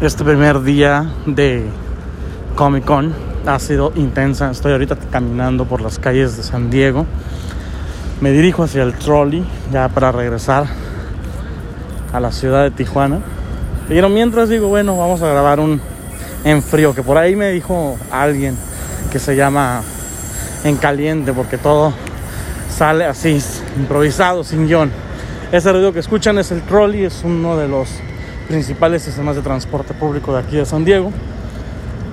Este primer día de Comic Con ha sido intensa. Estoy ahorita caminando por las calles de San Diego. Me dirijo hacia el trolley ya para regresar a la ciudad de Tijuana. Pero mientras digo, bueno, vamos a grabar un en frío, que por ahí me dijo alguien que se llama en caliente, porque todo sale así, improvisado, sin guion. Ese ruido que escuchan es el trolley, es uno de los principales sistemas de transporte público de aquí de San Diego.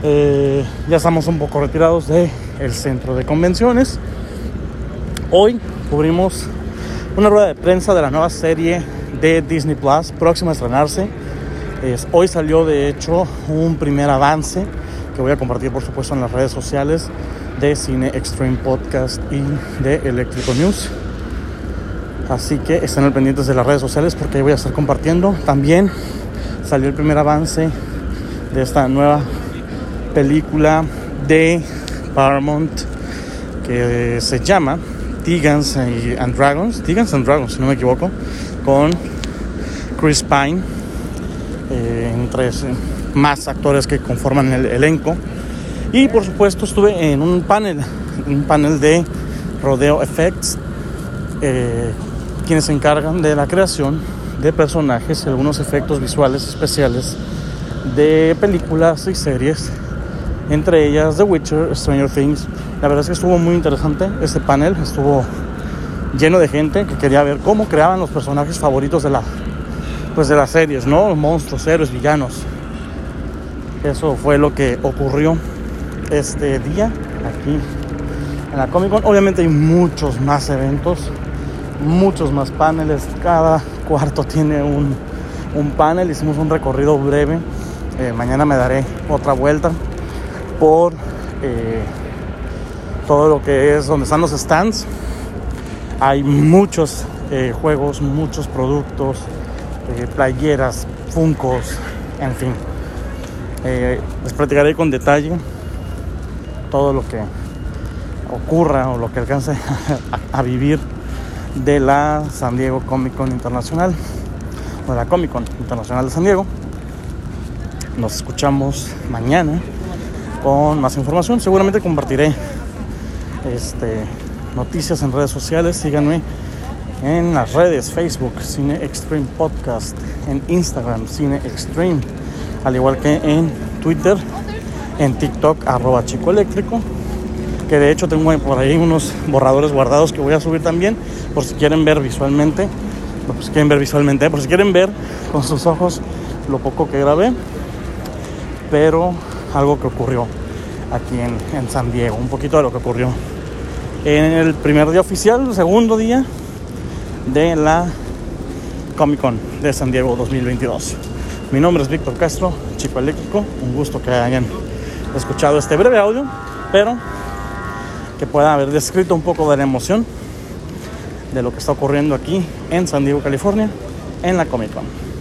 Eh, ya estamos un poco retirados del el centro de convenciones. Hoy cubrimos una rueda de prensa de la nueva serie de Disney Plus, próxima a estrenarse. hoy salió de hecho un primer avance que voy a compartir por supuesto en las redes sociales de Cine Extreme Podcast y de Electrico News. Así que estén al pendientes de las redes sociales porque ahí voy a estar compartiendo. También salió el primer avance de esta nueva película de Paramount que se llama Tigans and Dragons, Tigans and Dragons, si no me equivoco, con Chris Pine, eh, entre más actores que conforman el elenco. Y por supuesto estuve en un panel, un panel de Rodeo Effects, eh, quienes se encargan de la creación de personajes y algunos efectos visuales especiales de películas y series, entre ellas The Witcher, Stranger Things. La verdad es que estuvo muy interesante este panel, estuvo lleno de gente que quería ver cómo creaban los personajes favoritos de la pues de las series, ¿no? Monstruos, héroes, villanos. Eso fue lo que ocurrió este día aquí en la Comic Con. Obviamente hay muchos más eventos, muchos más paneles. Cada cuarto tiene un, un panel. Hicimos un recorrido breve. Eh, mañana me daré otra vuelta por eh, todo lo que es donde están los stands. Hay muchos eh, juegos, muchos productos, playeras, funcos, en fin. les platicaré con detalle todo lo que ocurra o lo que alcance a, vivir de la San Diego Comic Con Internacional o de la Comic Con Internacional de San Diego. Nos escuchamos mañana con más información. Seguramente compartiré este, noticias en redes sociales. Síganme en las redes Facebook Cine Extreme Podcast, en Instagram Cine Extreme, al igual que en Twitter en TikTok, arroba chico eléctrico. Que de hecho tengo por ahí unos borradores guardados que voy a subir también, por si quieren ver visualmente. Por si quieren ver visualmente, por si quieren ver con sus ojos lo poco que grabé. Pero algo que ocurrió aquí en, en San Diego, un poquito de lo que ocurrió en el primer día oficial, el segundo día de la Comic Con de San Diego 2022. Mi nombre es Víctor Castro, Chico Eléctrico. Un gusto que hayan escuchado este breve audio, pero que pueda haber descrito un poco de la emoción de lo que está ocurriendo aquí en San Diego, California, en la Comic Con.